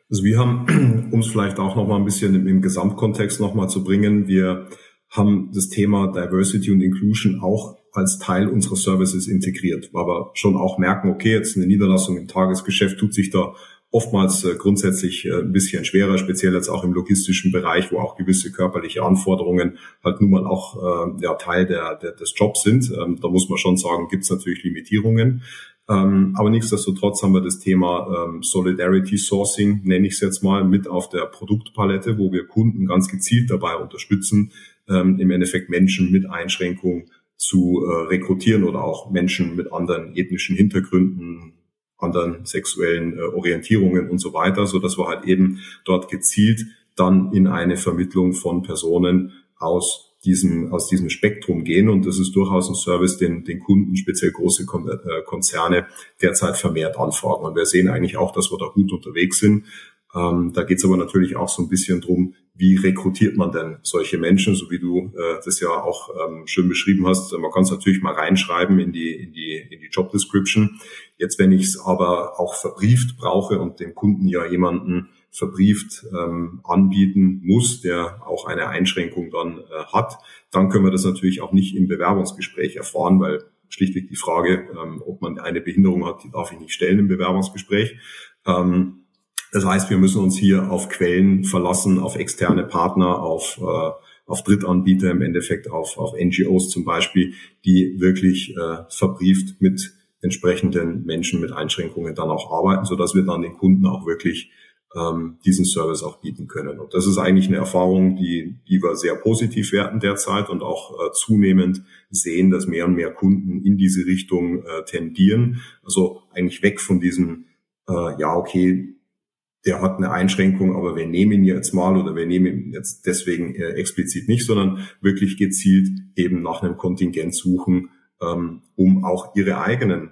Also wir haben, <clears throat> um es vielleicht auch nochmal ein bisschen im, im Gesamtkontext nochmal zu bringen, wir haben das Thema Diversity und Inclusion auch als Teil unserer Services integriert, weil wir schon auch merken, okay, jetzt eine Niederlassung im Tagesgeschäft tut sich da oftmals äh, grundsätzlich äh, ein bisschen schwerer, speziell jetzt auch im logistischen Bereich, wo auch gewisse körperliche Anforderungen halt nun mal auch äh, ja, Teil der, der, des Jobs sind. Ähm, da muss man schon sagen, gibt es natürlich Limitierungen. Ähm, aber nichtsdestotrotz haben wir das Thema ähm, Solidarity Sourcing, nenne ich es jetzt mal, mit auf der Produktpalette, wo wir Kunden ganz gezielt dabei unterstützen, im Endeffekt Menschen mit Einschränkungen zu rekrutieren oder auch Menschen mit anderen ethnischen Hintergründen, anderen sexuellen äh, Orientierungen und so weiter, so dass wir halt eben dort gezielt dann in eine Vermittlung von Personen aus diesem, aus diesem Spektrum gehen. Und das ist durchaus ein Service, den, den Kunden, speziell große äh, Konzerne, derzeit vermehrt anfragen. Und wir sehen eigentlich auch, dass wir da gut unterwegs sind. Ähm, da geht es aber natürlich auch so ein bisschen drum, wie rekrutiert man denn solche Menschen, so wie du äh, das ja auch ähm, schön beschrieben hast. Man kann es natürlich mal reinschreiben in die, in die, in die Job Description. Jetzt, wenn ich es aber auch verbrieft brauche und dem Kunden ja jemanden verbrieft ähm, anbieten muss, der auch eine Einschränkung dann äh, hat, dann können wir das natürlich auch nicht im Bewerbungsgespräch erfahren, weil schlichtweg die Frage, ähm, ob man eine Behinderung hat, die darf ich nicht stellen im Bewerbungsgespräch. Ähm, das heißt, wir müssen uns hier auf Quellen verlassen, auf externe Partner, auf, äh, auf Drittanbieter, im Endeffekt auf, auf NGOs zum Beispiel, die wirklich äh, verbrieft mit entsprechenden Menschen mit Einschränkungen dann auch arbeiten, so dass wir dann den Kunden auch wirklich ähm, diesen Service auch bieten können. Und das ist eigentlich eine Erfahrung, die, die wir sehr positiv werten derzeit und auch äh, zunehmend sehen, dass mehr und mehr Kunden in diese Richtung äh, tendieren. Also eigentlich weg von diesem, äh, ja, okay, der hat eine Einschränkung, aber wir nehmen ihn jetzt mal oder wir nehmen ihn jetzt deswegen äh, explizit nicht, sondern wirklich gezielt eben nach einem Kontingent suchen, ähm, um auch ihre eigenen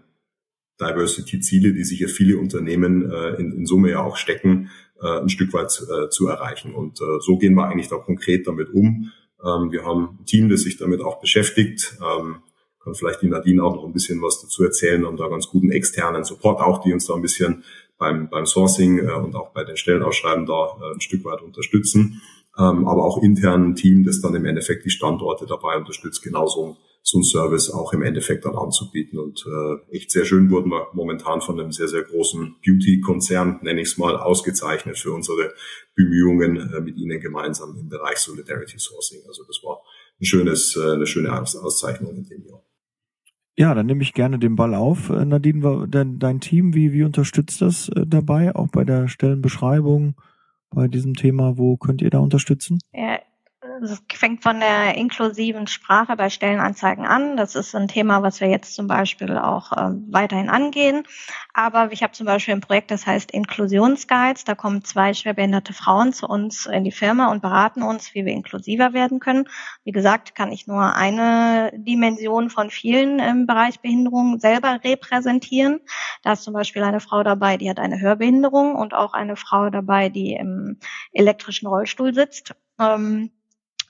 Diversity-Ziele, die sich ja viele Unternehmen äh, in, in Summe ja auch stecken, äh, ein Stück weit zu erreichen. Und so gehen wir eigentlich da konkret damit um. Ähm, wir haben ein Team, das sich damit auch beschäftigt. Ähm, kann vielleicht die Nadine auch noch ein bisschen was dazu erzählen und da ganz guten externen Support auch, die uns da ein bisschen beim, beim Sourcing äh, und auch bei den Stellenausschreiben da äh, ein Stück weit unterstützen. Ähm, aber auch intern ein Team, das dann im Endeffekt die Standorte dabei unterstützt, genauso so ein Service auch im Endeffekt dann anzubieten. Und äh, echt sehr schön wurden wir momentan von einem sehr, sehr großen Beauty-Konzern, nenne ich es mal, ausgezeichnet für unsere Bemühungen äh, mit ihnen gemeinsam im Bereich Solidarity Sourcing. Also das war ein schönes, äh, eine schöne Auszeichnung in dem Jahr. Ja, dann nehme ich gerne den Ball auf. Äh, Nadine, dein, Team, wie, wie unterstützt das äh, dabei, auch bei der Stellenbeschreibung, bei diesem Thema? Wo könnt ihr da unterstützen? Ja, es fängt von der inklusiven Sprache bei Stellenanzeigen an. Das ist ein Thema, was wir jetzt zum Beispiel auch äh, weiterhin angehen. Aber ich habe zum Beispiel ein Projekt, das heißt Inklusionsguides. Da kommen zwei schwerbehinderte Frauen zu uns in die Firma und beraten uns, wie wir inklusiver werden können. Wie gesagt, kann ich nur eine Dimension von vielen im Bereich Behinderung selber repräsentieren. Da ist zum Beispiel eine Frau dabei, die hat eine Hörbehinderung und auch eine Frau dabei, die im elektrischen Rollstuhl sitzt. Ähm,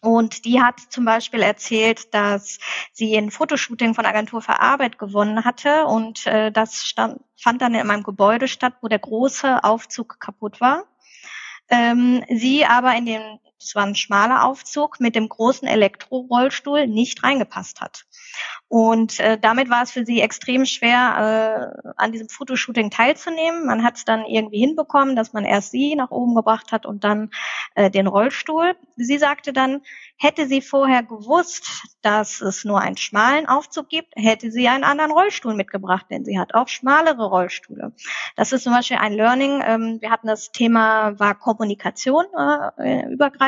und die hat zum Beispiel erzählt, dass sie ein Fotoshooting von Agentur für Arbeit gewonnen hatte und äh, das stand, fand dann in meinem Gebäude statt, wo der große Aufzug kaputt war. Ähm, sie aber in den, es war ein schmaler Aufzug, mit dem großen Elektrorollstuhl nicht reingepasst hat. Und äh, damit war es für sie extrem schwer, äh, an diesem Fotoshooting teilzunehmen. Man hat es dann irgendwie hinbekommen, dass man erst sie nach oben gebracht hat und dann äh, den Rollstuhl. Sie sagte dann, hätte sie vorher gewusst, dass es nur einen schmalen Aufzug gibt, hätte sie einen anderen Rollstuhl mitgebracht, denn sie hat auch schmalere Rollstühle. Das ist zum Beispiel ein Learning. Ähm, wir hatten das Thema war Kommunikation äh, übergreifend,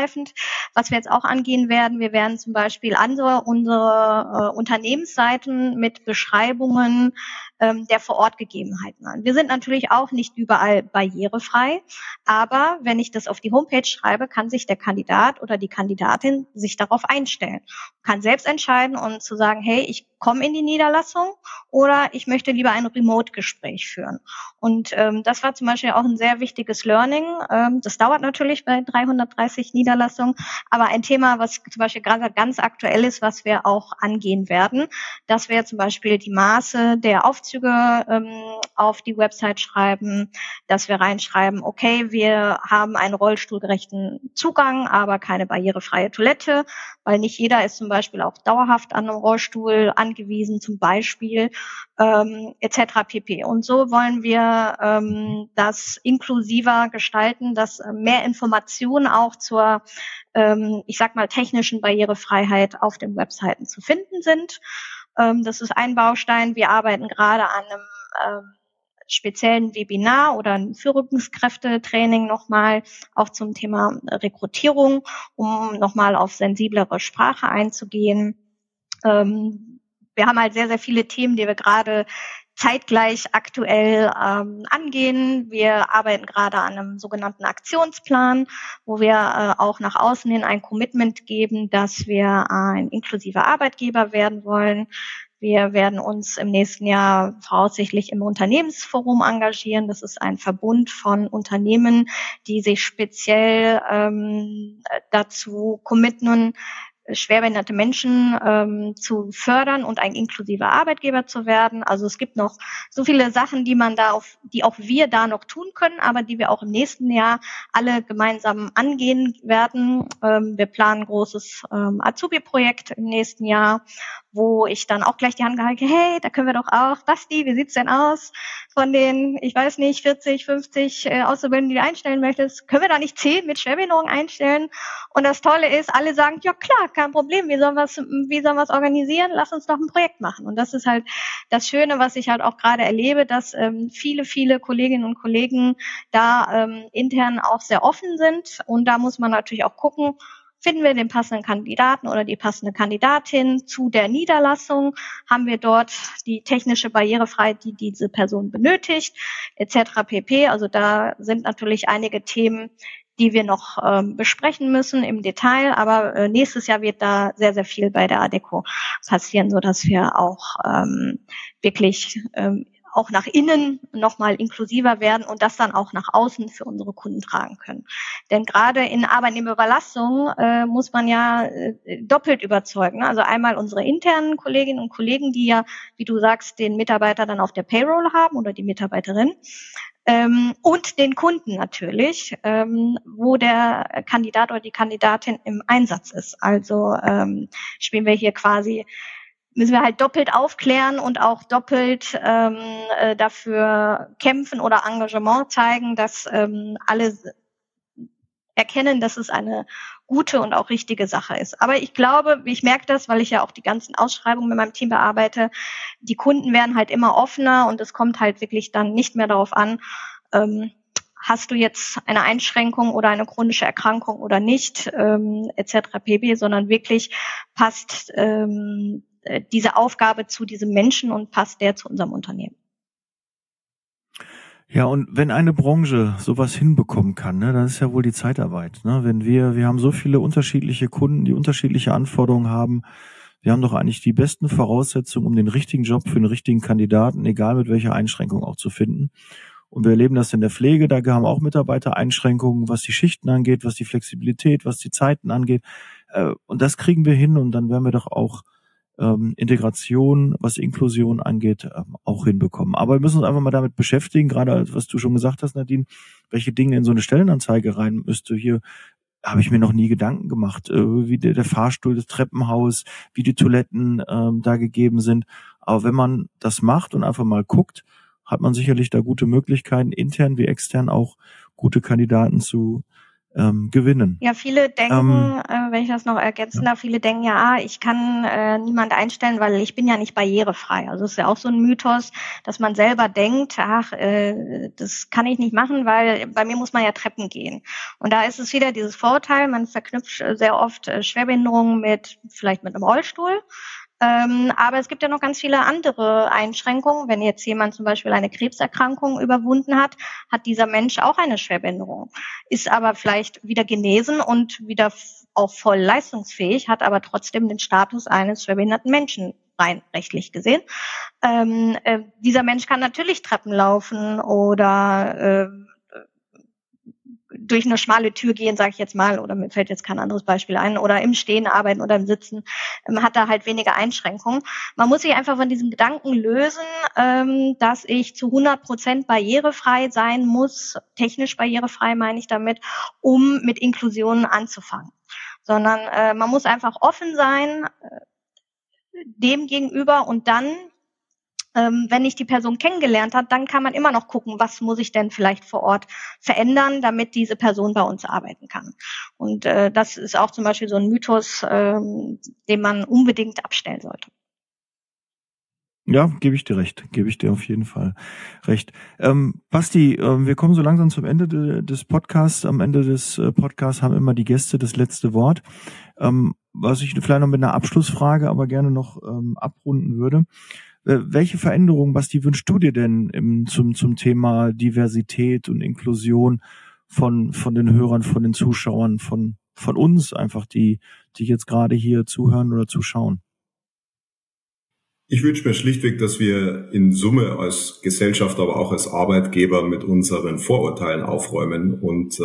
was wir jetzt auch angehen werden. Wir werden zum Beispiel andere unsere äh, Unternehmensseiten mit Beschreibungen ähm, der Vorortgegebenheiten an. Wir sind natürlich auch nicht überall barrierefrei, aber wenn ich das auf die Homepage schreibe, kann sich der Kandidat oder die Kandidatin sich darauf einstellen, kann selbst entscheiden und zu sagen, hey, ich komme in die Niederlassung oder ich möchte lieber ein Remote-Gespräch führen. Und ähm, das war zum Beispiel auch ein sehr wichtiges Learning. Ähm, das dauert natürlich bei 330 Niederlassungen, aber ein Thema, was zum Beispiel gerade ganz aktuell ist, was wir auch angehen werden, dass wir zum Beispiel die Maße der Aufzüge ähm, auf die Website schreiben, dass wir reinschreiben, okay, wir haben einen rollstuhlgerechten Zugang, aber keine barrierefreie Toilette, weil nicht jeder ist zum Beispiel auch dauerhaft an einem Rollstuhl an angewiesen, zum Beispiel ähm, etc. pp. Und so wollen wir ähm, das inklusiver gestalten, dass mehr Informationen auch zur, ähm, ich sag mal, technischen Barrierefreiheit auf den Webseiten zu finden sind. Ähm, das ist ein Baustein. Wir arbeiten gerade an einem ähm, speziellen Webinar oder ein Führungskräftetraining nochmal auch zum Thema Rekrutierung, um nochmal auf sensiblere Sprache einzugehen. Ähm, wir haben halt sehr, sehr viele Themen, die wir gerade zeitgleich aktuell ähm, angehen. Wir arbeiten gerade an einem sogenannten Aktionsplan, wo wir äh, auch nach außen hin ein Commitment geben, dass wir ein inklusiver Arbeitgeber werden wollen. Wir werden uns im nächsten Jahr voraussichtlich im Unternehmensforum engagieren. Das ist ein Verbund von Unternehmen, die sich speziell ähm, dazu committen, schwerbehinderte Menschen ähm, zu fördern und ein inklusiver Arbeitgeber zu werden. Also es gibt noch so viele Sachen, die man da auf, die auch wir da noch tun können, aber die wir auch im nächsten Jahr alle gemeinsam angehen werden. Ähm, wir planen ein großes ähm, Azubi-Projekt im nächsten Jahr, wo ich dann auch gleich die Hand gehalten, hey, da können wir doch auch, Basti, wie sieht's denn aus von den, ich weiß nicht, 40, 50 äh, Auszubildenden, die du einstellen möchtest, können wir da nicht 10 mit Schwerbehinderung einstellen? Und das Tolle ist, alle sagen, ja klar, kein Problem, wie sollen wir wie sollen wir es organisieren? Lass uns doch ein Projekt machen. Und das ist halt das Schöne, was ich halt auch gerade erlebe, dass ähm, viele, viele Kolleginnen und Kollegen da ähm, intern auch sehr offen sind. Und da muss man natürlich auch gucken, Finden wir den passenden Kandidaten oder die passende Kandidatin zu der Niederlassung? Haben wir dort die technische Barrierefreiheit, die diese Person benötigt, etc. pp. Also da sind natürlich einige Themen, die wir noch ähm, besprechen müssen im Detail. Aber äh, nächstes Jahr wird da sehr, sehr viel bei der ADECO passieren, so dass wir auch ähm, wirklich ähm, auch nach innen nochmal inklusiver werden und das dann auch nach außen für unsere Kunden tragen können. Denn gerade in Arbeitnehmerüberlassung äh, muss man ja äh, doppelt überzeugen. Also einmal unsere internen Kolleginnen und Kollegen, die ja, wie du sagst, den Mitarbeiter dann auf der Payroll haben oder die Mitarbeiterin. Ähm, und den Kunden natürlich, ähm, wo der Kandidat oder die Kandidatin im Einsatz ist. Also ähm, spielen wir hier quasi müssen wir halt doppelt aufklären und auch doppelt ähm, äh, dafür kämpfen oder Engagement zeigen, dass ähm, alle erkennen, dass es eine gute und auch richtige Sache ist. Aber ich glaube, ich merke das, weil ich ja auch die ganzen Ausschreibungen mit meinem Team bearbeite, die Kunden werden halt immer offener und es kommt halt wirklich dann nicht mehr darauf an, ähm, hast du jetzt eine Einschränkung oder eine chronische Erkrankung oder nicht, ähm, etc. pp, sondern wirklich passt ähm, äh, diese Aufgabe zu diesem Menschen und passt der zu unserem Unternehmen. Ja, und wenn eine Branche sowas hinbekommen kann, ne, dann ist ja wohl die Zeitarbeit. Ne? Wenn wir, wir haben so viele unterschiedliche Kunden, die unterschiedliche Anforderungen haben. Wir haben doch eigentlich die besten Voraussetzungen, um den richtigen Job für den richtigen Kandidaten, egal mit welcher Einschränkung auch zu finden. Und wir erleben das in der Pflege, da haben auch Mitarbeiter Einschränkungen, was die Schichten angeht, was die Flexibilität, was die Zeiten angeht. Äh, und das kriegen wir hin und dann werden wir doch auch ähm, Integration, was Inklusion angeht, ähm, auch hinbekommen. Aber wir müssen uns einfach mal damit beschäftigen, gerade was du schon gesagt hast, Nadine, welche Dinge in so eine Stellenanzeige rein müsste. Hier habe ich mir noch nie Gedanken gemacht, äh, wie der, der Fahrstuhl, das Treppenhaus, wie die Toiletten ähm, da gegeben sind. Aber wenn man das macht und einfach mal guckt, hat man sicherlich da gute Möglichkeiten, intern wie extern auch gute Kandidaten zu ähm, gewinnen. Ja, viele denken, ähm, äh, wenn ich das noch ergänzen ja. darf, viele denken ja, ah, ich kann äh, niemand einstellen, weil ich bin ja nicht barrierefrei. Also es ist ja auch so ein Mythos, dass man selber denkt, ach, äh, das kann ich nicht machen, weil bei mir muss man ja Treppen gehen. Und da ist es wieder dieses Vorteil, man verknüpft sehr oft äh, Schwerbehinderungen mit vielleicht mit einem Rollstuhl Ähm, aber es gibt ja noch ganz viele andere Einschränkungen. Wenn jetzt jemand zum Beispiel eine Krebserkrankung überwunden hat, hat dieser Mensch auch eine Schwerbehinderung, ist aber vielleicht wieder genesen und wieder auch voll leistungsfähig, hat aber trotzdem den Status eines schwerbehinderten Menschen rein rechtlich gesehen. Ähm, äh, dieser Mensch kann natürlich Treppen laufen oder äh, durch eine schmale Tür gehen, sage ich jetzt mal, oder mir fällt jetzt kein anderes Beispiel ein, oder im Stehen arbeiten oder im Sitzen, ähm, hat da halt weniger Einschränkungen. Man muss sich einfach von diesem Gedanken lösen, ähm, dass ich zu 100 Prozent barrierefrei sein muss, technisch barrierefrei meine ich damit, um mit Inklusion anzufangen. Sondern äh, man muss einfach offen sein äh, dem gegenüber und dann ähm, wenn ich die Person kennengelernt habe, dann kann man immer noch gucken, was muss ich denn vielleicht vor Ort verändern, damit diese Person bei uns arbeiten kann. Und äh, das ist auch zum Beispiel so ein Mythos, ähm, den man unbedingt abstellen sollte. Ja, gebe ich dir recht, gebe ich dir auf jeden Fall recht. Ähm, Basti, äh, wir kommen so langsam zum Ende de, des Podcasts. Am Ende des äh, Podcasts haben immer die Gäste das letzte Wort. Ähm, was ich vielleicht noch mit einer Abschlussfrage aber gerne noch ähm, abrunden würde. Äh, welche Veränderungen, Basti, wünschst du dir denn im, zum, zum Thema Diversität und Inklusion von, von den Hörern, von den Zuschauern, von, von uns einfach, die, die jetzt gerade hier zuhören oder zuschauen? Ich wünsche mir schlichtweg, dass wir in Summe als Gesellschaft, aber auch als Arbeitgeber mit unseren Vorurteilen aufräumen und äh,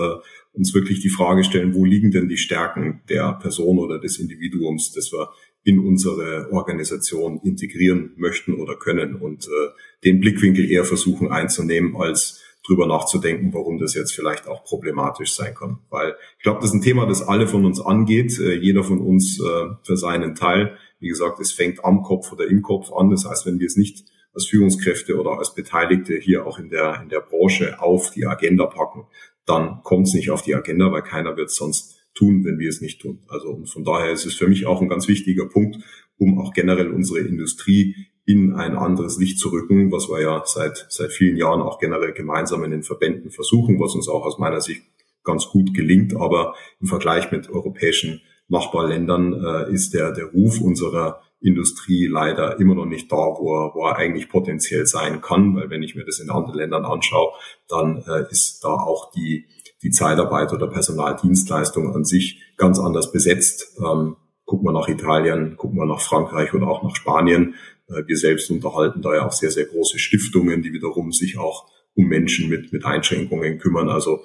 uns wirklich die Frage stellen, wo liegen denn die Stärken der Person oder des Individuums, das wir in unsere Organisation integrieren möchten oder können und äh, den Blickwinkel eher versuchen einzunehmen, als drüber nachzudenken, warum das jetzt vielleicht auch problematisch sein kann. Weil ich glaube, das ist ein Thema, das alle von uns angeht, äh, jeder von uns äh, für seinen Teil. Wie gesagt, es fängt am Kopf oder im Kopf an. Das heißt, wenn wir es nicht als Führungskräfte oder als Beteiligte hier auch in der, in der Branche auf die Agenda packen, dann kommt es nicht auf die Agenda, weil keiner wird sonst tun, wenn wir es nicht tun. Also und von daher ist es für mich auch ein ganz wichtiger Punkt, um auch generell unsere Industrie in ein anderes Licht zu rücken, was wir ja seit, seit vielen Jahren auch generell gemeinsam in den Verbänden versuchen, was uns auch aus meiner Sicht ganz gut gelingt. Aber im Vergleich mit europäischen Nachbarländern äh, ist der, der Ruf unserer Industrie leider immer noch nicht da, wo er, wo er eigentlich potenziell sein kann, weil wenn ich mir das in anderen Ländern anschaue, dann äh, ist da auch die, die Zeitarbeit oder Personaldienstleistung an sich ganz anders besetzt. Ähm, gucken wir nach Italien, gucken wir nach Frankreich oder auch nach Spanien. Äh, wir selbst unterhalten da ja auch sehr, sehr große Stiftungen, die wiederum sich auch um Menschen mit, mit Einschränkungen kümmern. Also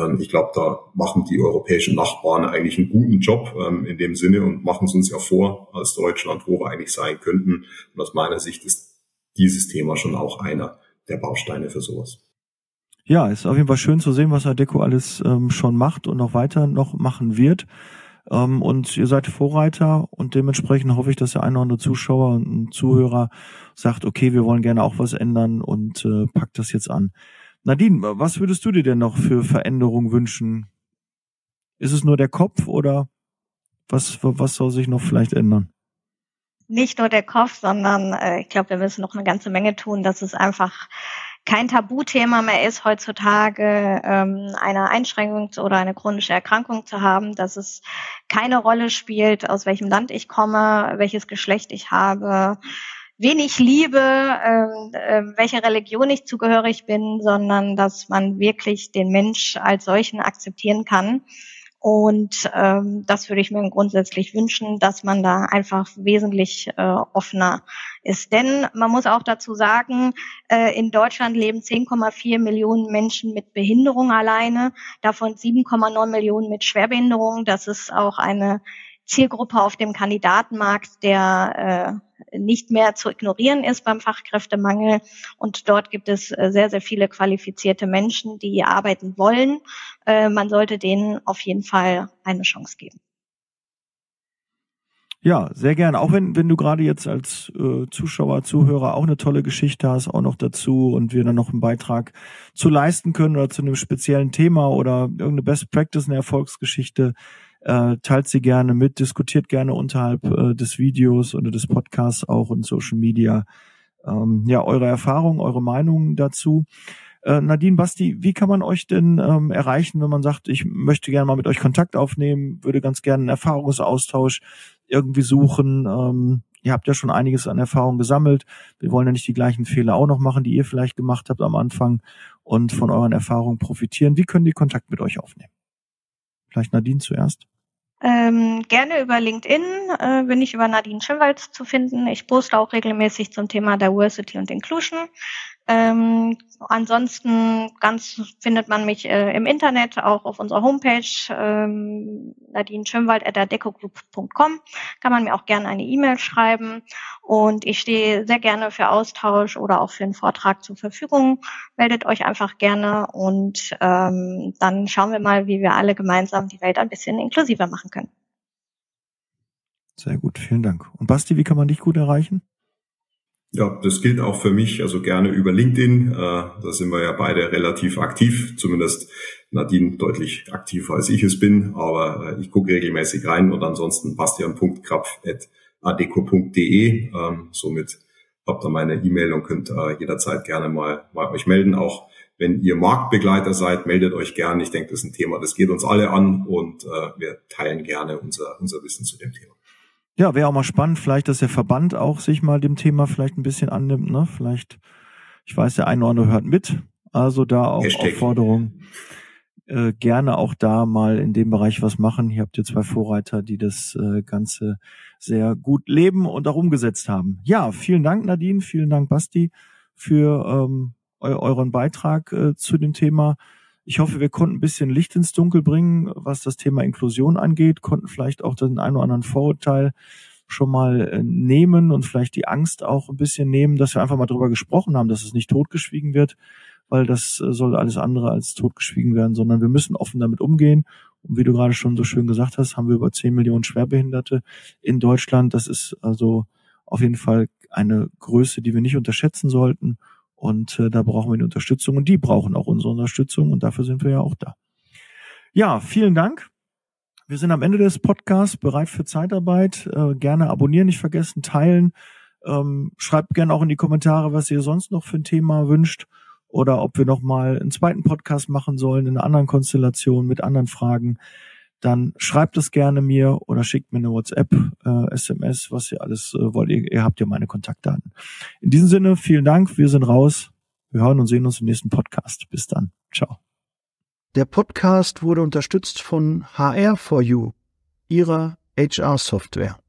ähm, ich glaube, da machen die europäischen Nachbarn eigentlich einen guten Job ähm, in dem Sinne und machen es uns ja vor als Deutschland, wo wir eigentlich sein könnten. Und aus meiner Sicht ist dieses Thema schon auch einer der Bausteine für sowas. Ja, ist auf jeden Fall schön zu sehen, was Adeco alles ähm, schon macht und noch weiter noch machen wird. Ähm, und ihr seid Vorreiter und dementsprechend hoffe ich, dass der eine oder andere Zuschauer und Zuhörer sagt, okay, wir wollen gerne auch was ändern und äh, packt das jetzt an. Nadine, was würdest du dir denn noch für Veränderungen wünschen? Ist es nur der Kopf oder was, was soll sich noch vielleicht ändern? Nicht nur der Kopf, sondern äh, ich glaube, wir müssen noch eine ganze Menge tun, dass es einfach kein Tabuthema mehr ist, heutzutage ähm, eine Einschränkung oder eine chronische Erkrankung zu haben, dass es keine Rolle spielt, aus welchem Land ich komme, welches Geschlecht ich habe, wen ich liebe, äh, äh, welcher Religion ich zugehörig bin, sondern dass man wirklich den Mensch als solchen akzeptieren kann. Und ähm, das würde ich mir grundsätzlich wünschen, dass man da einfach wesentlich äh, offener ist. Denn man muss auch dazu sagen, äh, in Deutschland leben 10,4 Millionen Menschen mit Behinderung alleine, davon 7,9 Millionen mit Schwerbehinderung. Das ist auch eine Zielgruppe auf dem Kandidatenmarkt, der äh, nicht mehr zu ignorieren ist beim Fachkräftemangel. Und dort gibt es äh, sehr, sehr viele qualifizierte Menschen, die arbeiten wollen. Äh, man sollte denen auf jeden Fall eine Chance geben. Ja, sehr gerne. Auch wenn, wenn du gerade jetzt als äh, Zuschauer, Zuhörer auch eine tolle Geschichte hast, auch noch dazu und wir dann noch einen Beitrag zu leisten können oder zu einem speziellen Thema oder irgendeine Best Practice, eine Erfolgsgeschichte, äh, teilt sie gerne mit, diskutiert gerne unterhalb äh, des Videos oder des Podcasts auch in Social Media. Ähm, ja, eure Erfahrungen, eure Meinungen dazu. Äh, Nadine, Basti, wie kann man euch denn ähm, erreichen, wenn man sagt, ich möchte gerne mal mit euch Kontakt aufnehmen, würde ganz gerne einen Erfahrungsaustausch irgendwie suchen? Ähm, ihr habt ja schon einiges an Erfahrung gesammelt. Wir wollen ja nicht die gleichen Fehler auch noch machen, die ihr vielleicht gemacht habt am Anfang und von euren Erfahrungen profitieren. Wie können die Kontakt mit euch aufnehmen? Vielleicht Nadine zuerst. Ähm, gerne über LinkedIn äh, bin ich über Nadine Schimwald zu finden. Ich poste auch regelmäßig zum Thema Diversity und Inclusion. Ähm, ansonsten ganz findet man mich äh, im Internet, auch auf unserer Homepage ähm, nadineschönwald.adecogroup.com kann man mir auch gerne eine E-Mail schreiben und ich stehe sehr gerne für Austausch oder auch für einen Vortrag zur Verfügung. Meldet euch einfach gerne und ähm, dann schauen wir mal, wie wir alle gemeinsam die Welt ein bisschen inklusiver machen können. Sehr gut, vielen Dank. Und Basti, wie kann man dich gut erreichen? Ja, das gilt auch für mich, also gerne über LinkedIn. Äh, da sind wir ja beide relativ aktiv, zumindest Nadine deutlich aktiver als ich es bin, aber äh, ich gucke regelmäßig rein und ansonsten bastian.krapf.adeco.de. Ähm, somit habt ihr meine E-Mail und könnt äh, jederzeit gerne mal, mal euch melden. Auch wenn ihr Marktbegleiter seid, meldet euch gerne. Ich denke, das ist ein Thema, das geht uns alle an und wir teilen gerne unser, unser Wissen zu dem Thema. Ja, wäre auch mal spannend, vielleicht, dass der Verband auch sich mal dem Thema vielleicht ein bisschen annimmt, ne? Vielleicht, ich weiß, der eine oder andere hört mit. Also da auch Hashtag. Aufforderung. Äh, gerne auch da mal in dem Bereich was machen. Hier habt ihr zwei Vorreiter, die das äh, Ganze sehr gut leben und auch umgesetzt haben. Ja, vielen Dank, Nadine, vielen Dank, Basti, für ähm, eu euren Beitrag äh, zu dem Thema. Ich hoffe, wir konnten ein bisschen Licht ins Dunkel bringen, was das Thema Inklusion angeht, konnten vielleicht auch den einen oder anderen Vorurteil schon mal äh, nehmen und vielleicht die Angst auch ein bisschen nehmen, dass wir einfach mal drüber gesprochen haben, dass es nicht totgeschwiegen wird, weil das äh, soll alles andere als totgeschwiegen werden, sondern wir müssen offen damit umgehen. Und wie du gerade schon so schön gesagt hast, haben wir über 10 Millionen Schwerbehinderte in Deutschland. Das ist also auf jeden Fall eine Größe, die wir nicht unterschätzen sollten. Und äh, da brauchen wir die Unterstützung und die brauchen auch unsere Unterstützung und dafür sind wir ja auch da. Ja, vielen Dank. Wir sind am Ende des Podcasts bereit für Zeitarbeit. Äh, gerne abonnieren, nicht vergessen, teilen. Ähm, schreibt gerne auch in die Kommentare, was ihr sonst noch für ein Thema wünscht oder ob wir noch mal einen zweiten Podcast machen sollen in einer anderen Konstellation mit anderen Fragen dann schreibt es gerne mir oder schickt mir eine WhatsApp, äh, SMS, was ihr alles äh, wollt. Ihr, ihr habt ja meine Kontaktdaten. In diesem Sinne, vielen Dank. Wir sind raus. Wir hören und sehen uns im nächsten Podcast. Bis dann. Ciao. Der Podcast wurde unterstützt von HR4U, ihrer HR-Software.